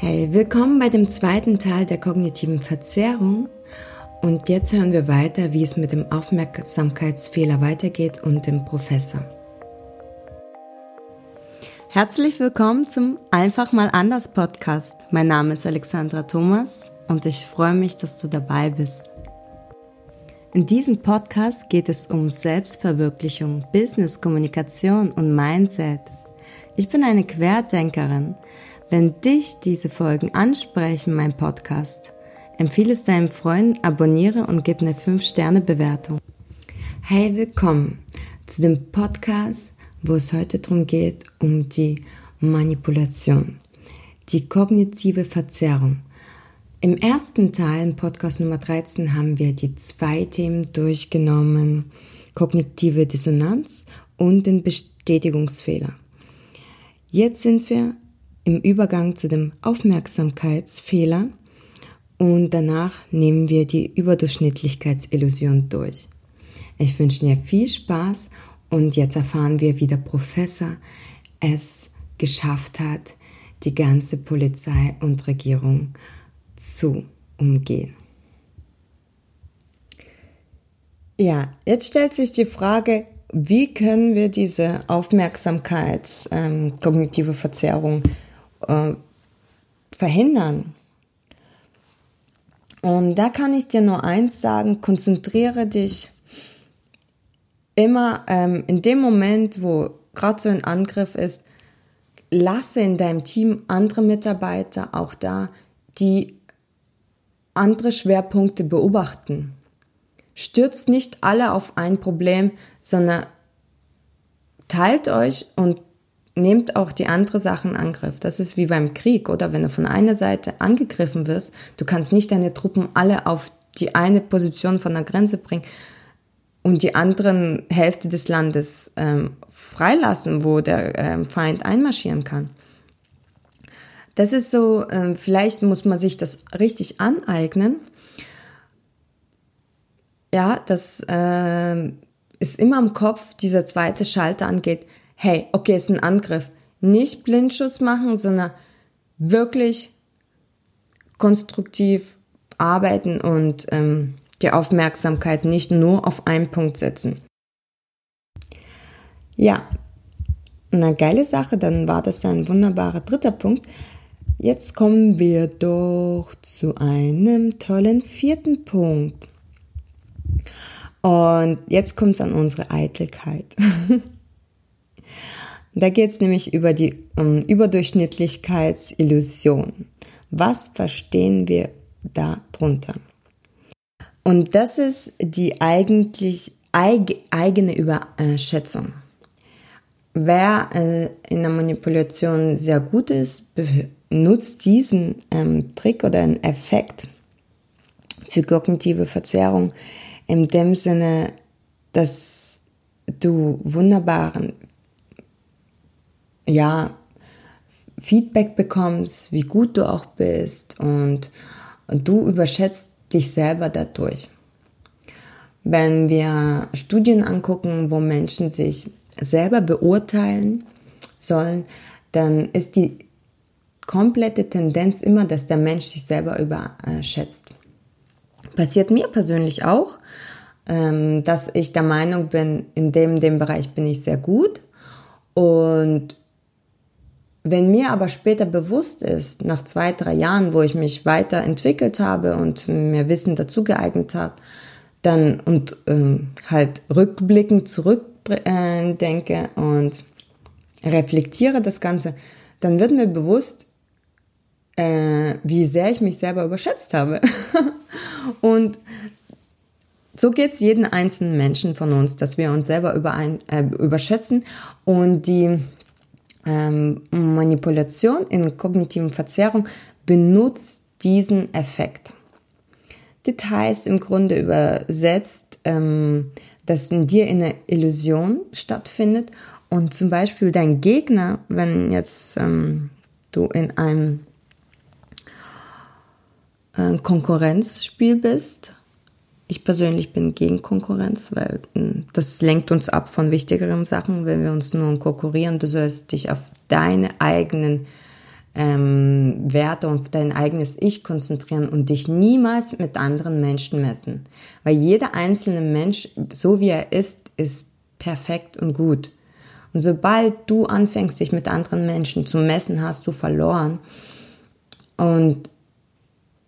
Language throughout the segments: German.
Hey, willkommen bei dem zweiten Teil der kognitiven Verzerrung. Und jetzt hören wir weiter, wie es mit dem Aufmerksamkeitsfehler weitergeht und dem Professor. Herzlich willkommen zum Einfach mal anders Podcast. Mein Name ist Alexandra Thomas und ich freue mich, dass du dabei bist. In diesem Podcast geht es um Selbstverwirklichung, Business, Kommunikation und Mindset. Ich bin eine Querdenkerin wenn dich diese Folgen ansprechen, mein Podcast, empfehle es deinem Freund, abonniere und gib eine 5-Sterne-Bewertung. Hey, willkommen zu dem Podcast, wo es heute darum geht, um die Manipulation, die kognitive Verzerrung. Im ersten Teil, im Podcast Nummer 13, haben wir die zwei Themen durchgenommen, kognitive Dissonanz und den Bestätigungsfehler. Jetzt sind wir im Übergang zu dem Aufmerksamkeitsfehler und danach nehmen wir die Überdurchschnittlichkeitsillusion durch. Ich wünsche dir viel Spaß und jetzt erfahren wir, wie der Professor es geschafft hat, die ganze Polizei und Regierung zu umgehen. Ja, jetzt stellt sich die Frage, wie können wir diese Aufmerksamkeitskognitive ähm, Verzerrung äh, verhindern. Und da kann ich dir nur eins sagen, konzentriere dich immer ähm, in dem Moment, wo gerade so ein Angriff ist, lasse in deinem Team andere Mitarbeiter auch da, die andere Schwerpunkte beobachten. Stürzt nicht alle auf ein Problem, sondern teilt euch und nehmt auch die andere Sachen in Angriff. Das ist wie beim Krieg, oder? Wenn du von einer Seite angegriffen wirst, du kannst nicht deine Truppen alle auf die eine Position von der Grenze bringen und die anderen Hälfte des Landes ähm, freilassen, wo der ähm, Feind einmarschieren kann. Das ist so, ähm, vielleicht muss man sich das richtig aneignen. Ja, das äh, ist immer im Kopf, dieser zweite Schalter angeht hey, okay, ist ein Angriff. Nicht Blindschuss machen, sondern wirklich konstruktiv arbeiten und ähm, die Aufmerksamkeit nicht nur auf einen Punkt setzen. Ja, eine geile Sache, dann war das ein wunderbarer dritter Punkt. Jetzt kommen wir doch zu einem tollen vierten Punkt. Und jetzt kommt es an unsere Eitelkeit. Da geht es nämlich über die um, Überdurchschnittlichkeitsillusion. Was verstehen wir darunter? Und das ist die eigentlich eig eigene Überschätzung. Wer äh, in der Manipulation sehr gut ist, benutzt diesen ähm, Trick oder einen Effekt für kognitive Verzerrung in dem Sinne, dass du wunderbaren ja, Feedback bekommst, wie gut du auch bist und, du überschätzt dich selber dadurch. Wenn wir Studien angucken, wo Menschen sich selber beurteilen sollen, dann ist die komplette Tendenz immer, dass der Mensch sich selber überschätzt. Passiert mir persönlich auch, ähm, dass ich der Meinung bin, in dem, dem Bereich bin ich sehr gut und wenn mir aber später bewusst ist, nach zwei, drei Jahren, wo ich mich weiterentwickelt habe und mir Wissen dazu geeignet habe, dann und ähm, halt rückblickend zurückdenke äh, und reflektiere das Ganze, dann wird mir bewusst, äh, wie sehr ich mich selber überschätzt habe. und so geht es jeden einzelnen Menschen von uns, dass wir uns selber überein, äh, überschätzen und die Manipulation in kognitiven Verzerrung benutzt diesen Effekt. Details im Grunde übersetzt, dass in dir eine Illusion stattfindet und zum Beispiel dein Gegner, wenn jetzt du in einem äh, Konkurrenzspiel bist ich persönlich bin gegen Konkurrenz, weil hm, das lenkt uns ab von wichtigeren Sachen, wenn wir uns nur konkurrieren. Du sollst dich auf deine eigenen ähm, Werte und auf dein eigenes Ich konzentrieren und dich niemals mit anderen Menschen messen. Weil jeder einzelne Mensch, so wie er ist, ist perfekt und gut. Und sobald du anfängst, dich mit anderen Menschen zu messen, hast du verloren. Und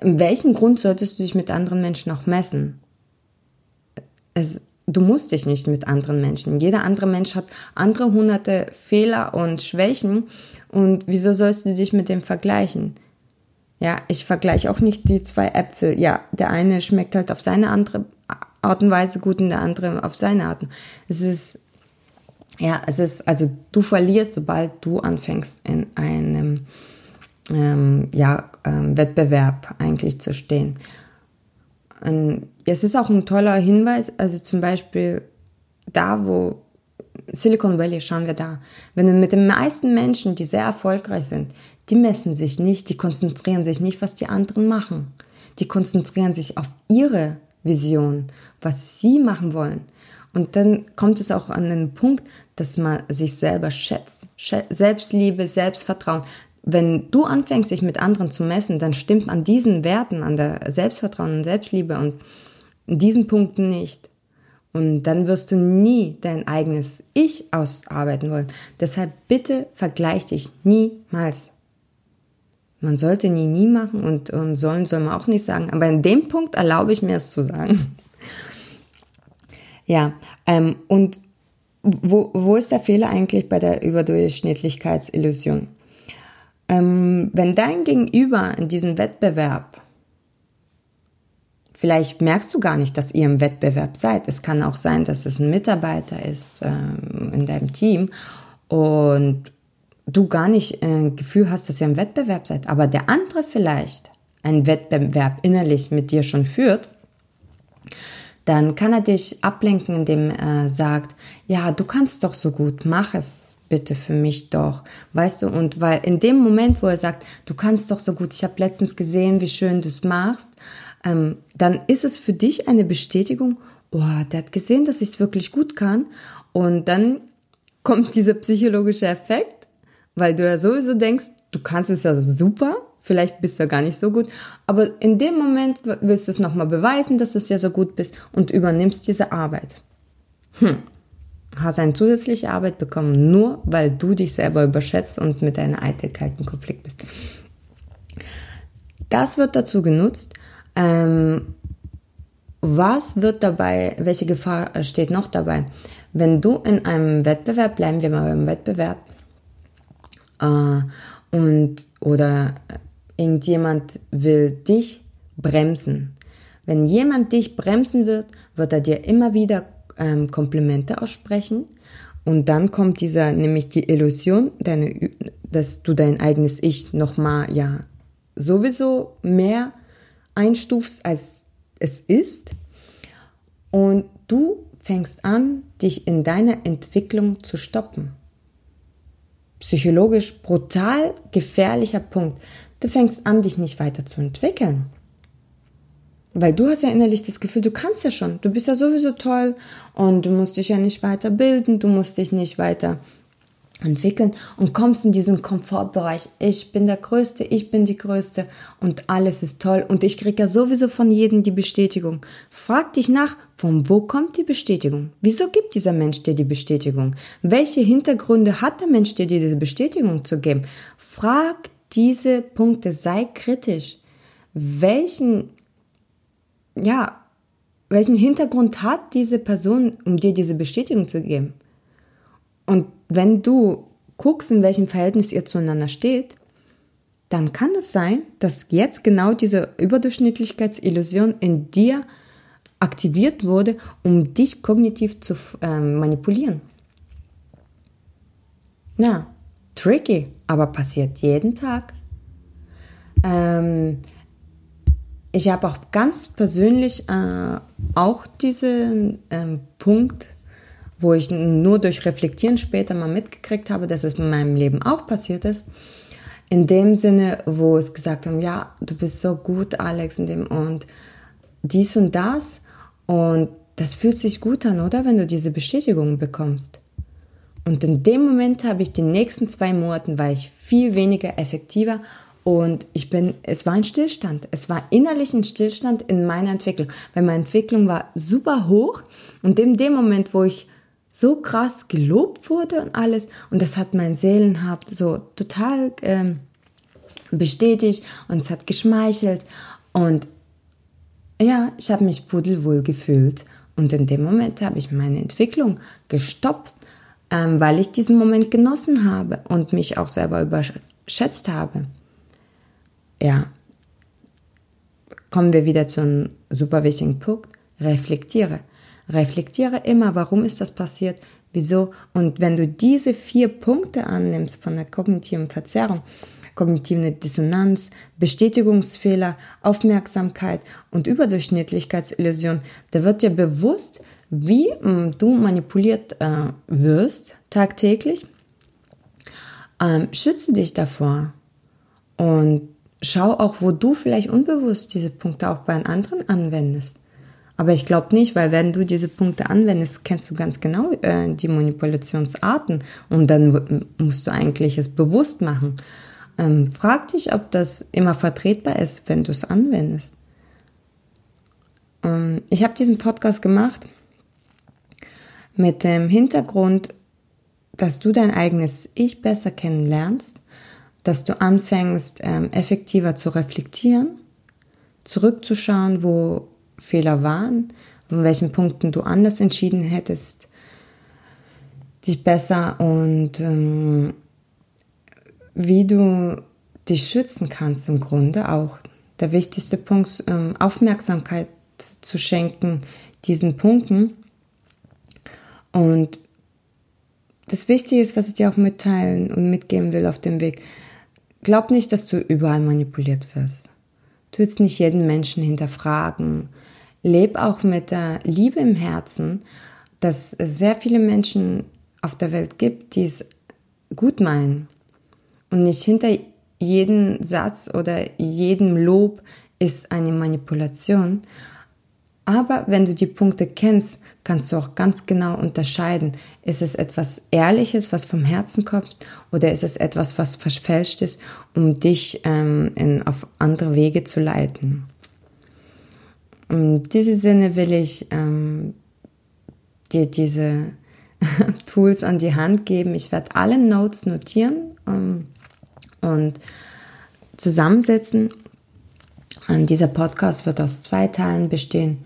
in welchem Grund solltest du dich mit anderen Menschen auch messen? Es, du musst dich nicht mit anderen Menschen. Jeder andere Mensch hat andere hunderte Fehler und Schwächen. Und wieso sollst du dich mit dem vergleichen? Ja, ich vergleiche auch nicht die zwei Äpfel. Ja, der eine schmeckt halt auf seine andere Art und Weise gut und der andere auf seine Art. Es ist, ja, es ist, also du verlierst, sobald du anfängst in einem ähm, ja, ähm, Wettbewerb eigentlich zu stehen. Und es ist auch ein toller Hinweis, also zum Beispiel da, wo Silicon Valley, schauen wir da. Wenn du mit den meisten Menschen, die sehr erfolgreich sind, die messen sich nicht, die konzentrieren sich nicht, was die anderen machen. Die konzentrieren sich auf ihre Vision, was sie machen wollen. Und dann kommt es auch an den Punkt, dass man sich selber schätzt. Selbstliebe, Selbstvertrauen. Wenn du anfängst, dich mit anderen zu messen, dann stimmt an diesen Werten, an der Selbstvertrauen und Selbstliebe und diesen Punkten nicht. Und dann wirst du nie dein eigenes Ich ausarbeiten wollen. Deshalb bitte vergleich dich niemals. Man sollte nie, nie machen und, und sollen soll man auch nicht sagen. Aber in dem Punkt erlaube ich mir es zu sagen. ja, ähm, und wo, wo ist der Fehler eigentlich bei der Überdurchschnittlichkeitsillusion? Ähm, wenn dein Gegenüber in diesem Wettbewerb, vielleicht merkst du gar nicht, dass ihr im Wettbewerb seid. Es kann auch sein, dass es ein Mitarbeiter ist ähm, in deinem Team und du gar nicht äh, Gefühl hast, dass ihr im Wettbewerb seid, aber der andere vielleicht einen Wettbewerb innerlich mit dir schon führt, dann kann er dich ablenken, indem er sagt, ja, du kannst doch so gut, mach es bitte für mich doch, weißt du, und weil in dem Moment, wo er sagt, du kannst doch so gut, ich habe letztens gesehen, wie schön du es machst, ähm, dann ist es für dich eine Bestätigung, oh, der hat gesehen, dass ich es wirklich gut kann und dann kommt dieser psychologische Effekt, weil du ja sowieso denkst, du kannst es ja super, vielleicht bist du ja gar nicht so gut, aber in dem Moment willst du es nochmal beweisen, dass du es ja so gut bist und übernimmst diese Arbeit. Hm. Hast eine zusätzliche Arbeit bekommen, nur weil du dich selber überschätzt und mit deiner Eitelkeit in Konflikt bist. Das wird dazu genutzt. Ähm, was wird dabei, welche Gefahr steht noch dabei? Wenn du in einem Wettbewerb, bleiben wir mal beim Wettbewerb, äh, und oder irgendjemand will dich bremsen. Wenn jemand dich bremsen wird, wird er dir immer wieder ähm, Komplimente aussprechen und dann kommt dieser, nämlich die Illusion, deine, dass du dein eigenes Ich nochmal, ja, sowieso mehr einstufst, als es ist. Und du fängst an, dich in deiner Entwicklung zu stoppen psychologisch brutal gefährlicher Punkt. Du fängst an, dich nicht weiter zu entwickeln. Weil du hast ja innerlich das Gefühl, du kannst ja schon, du bist ja sowieso toll und du musst dich ja nicht weiter bilden, du musst dich nicht weiter entwickeln und kommst in diesen Komfortbereich. Ich bin der Größte, ich bin die Größte und alles ist toll und ich kriege ja sowieso von jedem die Bestätigung. Frag dich nach, von wo kommt die Bestätigung? Wieso gibt dieser Mensch dir die Bestätigung? Welche Hintergründe hat der Mensch dir diese Bestätigung zu geben? Frag diese Punkte, sei kritisch. Welchen, ja, welchen Hintergrund hat diese Person, um dir diese Bestätigung zu geben? Und wenn du guckst, in welchem Verhältnis ihr zueinander steht, dann kann es sein, dass jetzt genau diese Überdurchschnittlichkeitsillusion in dir aktiviert wurde, um dich kognitiv zu äh, manipulieren. Ja, tricky, aber passiert jeden Tag. Ähm, ich habe auch ganz persönlich äh, auch diesen ähm, Punkt wo ich nur durch Reflektieren später mal mitgekriegt habe, dass es in meinem Leben auch passiert ist. In dem Sinne, wo es gesagt haben, ja, du bist so gut, Alex, in dem und dies und das. Und das fühlt sich gut an, oder? Wenn du diese Bestätigung bekommst. Und in dem Moment habe ich die nächsten zwei Monaten war ich viel weniger effektiver Und ich bin, es war ein Stillstand. Es war innerlich ein Stillstand in meiner Entwicklung. Weil meine Entwicklung war super hoch. Und in dem Moment, wo ich so krass gelobt wurde und alles, und das hat mein Seelenhaupt so total ähm, bestätigt und es hat geschmeichelt. Und ja, ich habe mich pudelwohl gefühlt. Und in dem Moment habe ich meine Entwicklung gestoppt, ähm, weil ich diesen Moment genossen habe und mich auch selber überschätzt habe. Ja, kommen wir wieder zu einem super wichtigen Punkt. Reflektiere. Reflektiere immer, warum ist das passiert, wieso. Und wenn du diese vier Punkte annimmst von der kognitiven Verzerrung, kognitive Dissonanz, Bestätigungsfehler, Aufmerksamkeit und Überdurchschnittlichkeitsillusion, da wird dir bewusst, wie ähm, du manipuliert äh, wirst tagtäglich. Ähm, schütze dich davor und schau auch, wo du vielleicht unbewusst diese Punkte auch bei anderen anwendest. Aber ich glaube nicht, weil wenn du diese Punkte anwendest, kennst du ganz genau äh, die Manipulationsarten und dann musst du eigentlich es bewusst machen. Ähm, frag dich, ob das immer vertretbar ist, wenn du es anwendest. Ähm, ich habe diesen Podcast gemacht mit dem Hintergrund, dass du dein eigenes Ich besser kennenlernst, dass du anfängst, ähm, effektiver zu reflektieren, zurückzuschauen, wo Fehler waren, an welchen Punkten du anders entschieden hättest, dich besser und ähm, wie du dich schützen kannst im Grunde auch. Der wichtigste Punkt, ähm, Aufmerksamkeit zu schenken diesen Punkten. Und das Wichtige ist, was ich dir auch mitteilen und mitgeben will auf dem Weg. Glaub nicht, dass du überall manipuliert wirst. Du willst nicht jeden Menschen hinterfragen. Leb auch mit der Liebe im Herzen, dass es sehr viele Menschen auf der Welt gibt, die es gut meinen und nicht hinter jedem Satz oder jedem Lob ist eine Manipulation. Aber wenn du die Punkte kennst, kannst du auch ganz genau unterscheiden, ist es etwas Ehrliches, was vom Herzen kommt, oder ist es etwas, was verfälscht ist, um dich ähm, in, auf andere Wege zu leiten. In diesem Sinne will ich ähm, dir diese Tools an die Hand geben. Ich werde alle Notes notieren. Ähm, und zusammensetzen. Dieser Podcast wird aus zwei Teilen bestehen.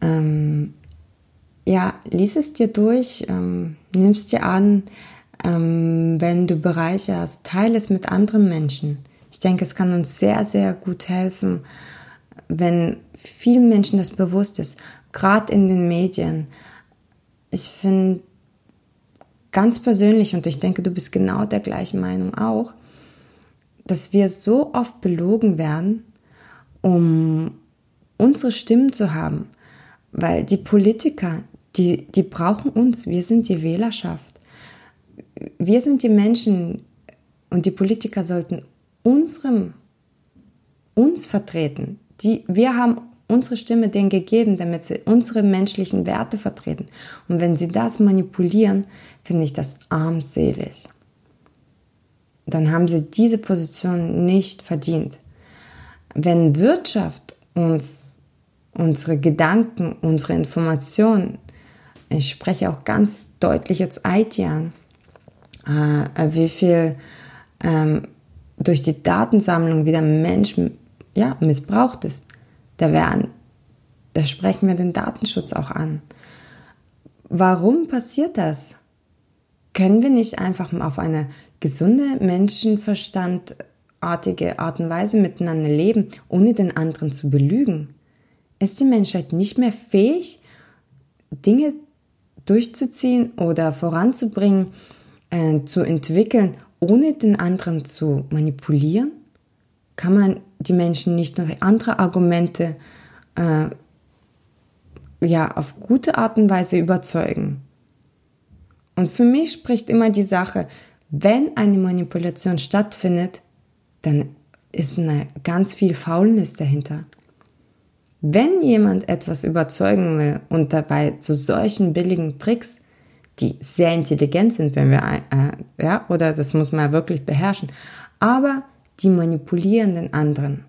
Ähm, ja, lies es dir durch, ähm, es dir an, ähm, wenn du Bereiche hast, teile es mit anderen Menschen. Ich denke, es kann uns sehr, sehr gut helfen, wenn vielen Menschen das bewusst ist, gerade in den Medien. Ich finde ganz persönlich, und ich denke, du bist genau der gleichen Meinung auch, dass wir so oft belogen werden, um unsere Stimmen zu haben. Weil die Politiker, die, die brauchen uns. Wir sind die Wählerschaft. Wir sind die Menschen und die Politiker sollten unserem, uns vertreten. Die, wir haben unsere Stimme denen gegeben, damit sie unsere menschlichen Werte vertreten. Und wenn sie das manipulieren, finde ich das armselig dann haben sie diese Position nicht verdient. Wenn Wirtschaft uns unsere Gedanken, unsere Informationen, ich spreche auch ganz deutlich jetzt IT an, äh, wie viel ähm, durch die Datensammlung wieder Mensch ja, missbraucht ist, da, werden, da sprechen wir den Datenschutz auch an. Warum passiert das? Können wir nicht einfach auf eine gesunde Menschenverstandartige Art und Weise miteinander leben, ohne den anderen zu belügen? Ist die Menschheit nicht mehr fähig, Dinge durchzuziehen oder voranzubringen, äh, zu entwickeln, ohne den anderen zu manipulieren? Kann man die Menschen nicht durch andere Argumente äh, ja, auf gute Art und Weise überzeugen? Und für mich spricht immer die Sache, wenn eine Manipulation stattfindet, dann ist eine ganz viel Faulnis dahinter. Wenn jemand etwas überzeugen will und dabei zu solchen billigen Tricks, die sehr intelligent sind, wenn wir, äh, ja, oder das muss man wirklich beherrschen, aber die manipulieren den anderen.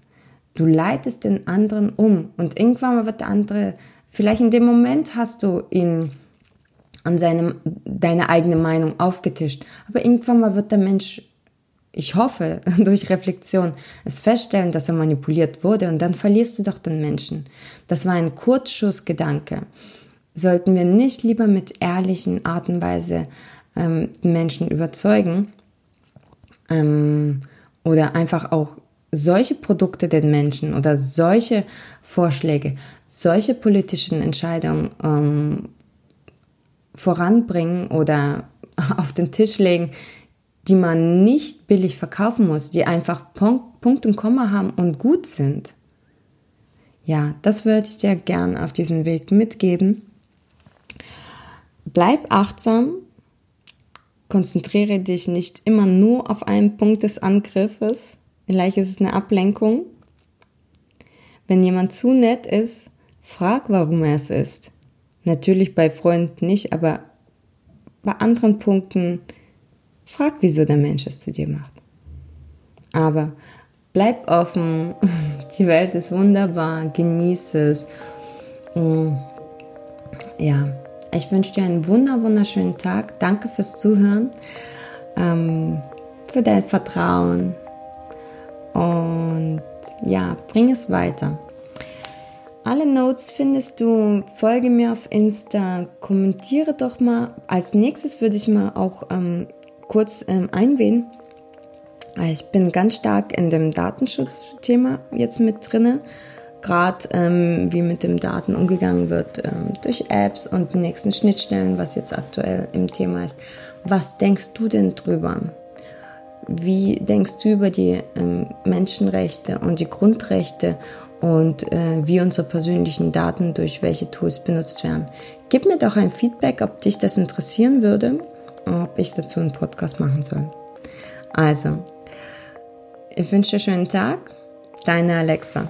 Du leitest den anderen um und irgendwann wird der andere, vielleicht in dem Moment hast du ihn an seinem, deine eigene Meinung aufgetischt, aber irgendwann mal wird der Mensch ich hoffe, durch Reflexion es feststellen, dass er manipuliert wurde und dann verlierst du doch den Menschen. Das war ein Kurzschussgedanke. Sollten wir nicht lieber mit ehrlichen Art und Weise ähm, Menschen überzeugen ähm, oder einfach auch solche Produkte den Menschen oder solche Vorschläge, solche politischen Entscheidungen ähm, voranbringen oder auf den Tisch legen, die man nicht billig verkaufen muss, die einfach Punkt, und Komma haben und gut sind. Ja, das würde ich dir gern auf diesem Weg mitgeben. Bleib achtsam, konzentriere dich nicht immer nur auf einen Punkt des Angriffes. Vielleicht ist es eine Ablenkung. Wenn jemand zu nett ist, frag, warum er es ist. Natürlich bei Freunden nicht, aber bei anderen Punkten Frag, wieso der Mensch es zu dir macht. Aber bleib offen. Die Welt ist wunderbar. Genieß es. Mm. Ja, ich wünsche dir einen wunder, wunderschönen Tag. Danke fürs Zuhören, ähm, für dein Vertrauen. Und ja, bring es weiter. Alle Notes findest du. Folge mir auf Insta. Kommentiere doch mal. Als nächstes würde ich mal auch ähm, kurz ähm, einwählen. Ich bin ganz stark in dem Datenschutzthema jetzt mit drinne. Gerade ähm, wie mit den Daten umgegangen wird ähm, durch Apps und die nächsten Schnittstellen, was jetzt aktuell im Thema ist. Was denkst du denn drüber? Wie denkst du über die ähm, Menschenrechte und die Grundrechte und äh, wie unsere persönlichen Daten durch welche Tools benutzt werden? Gib mir doch ein Feedback, ob dich das interessieren würde ob ich dazu einen Podcast machen soll. Also, ich wünsche dir einen schönen Tag. Deine Alexa.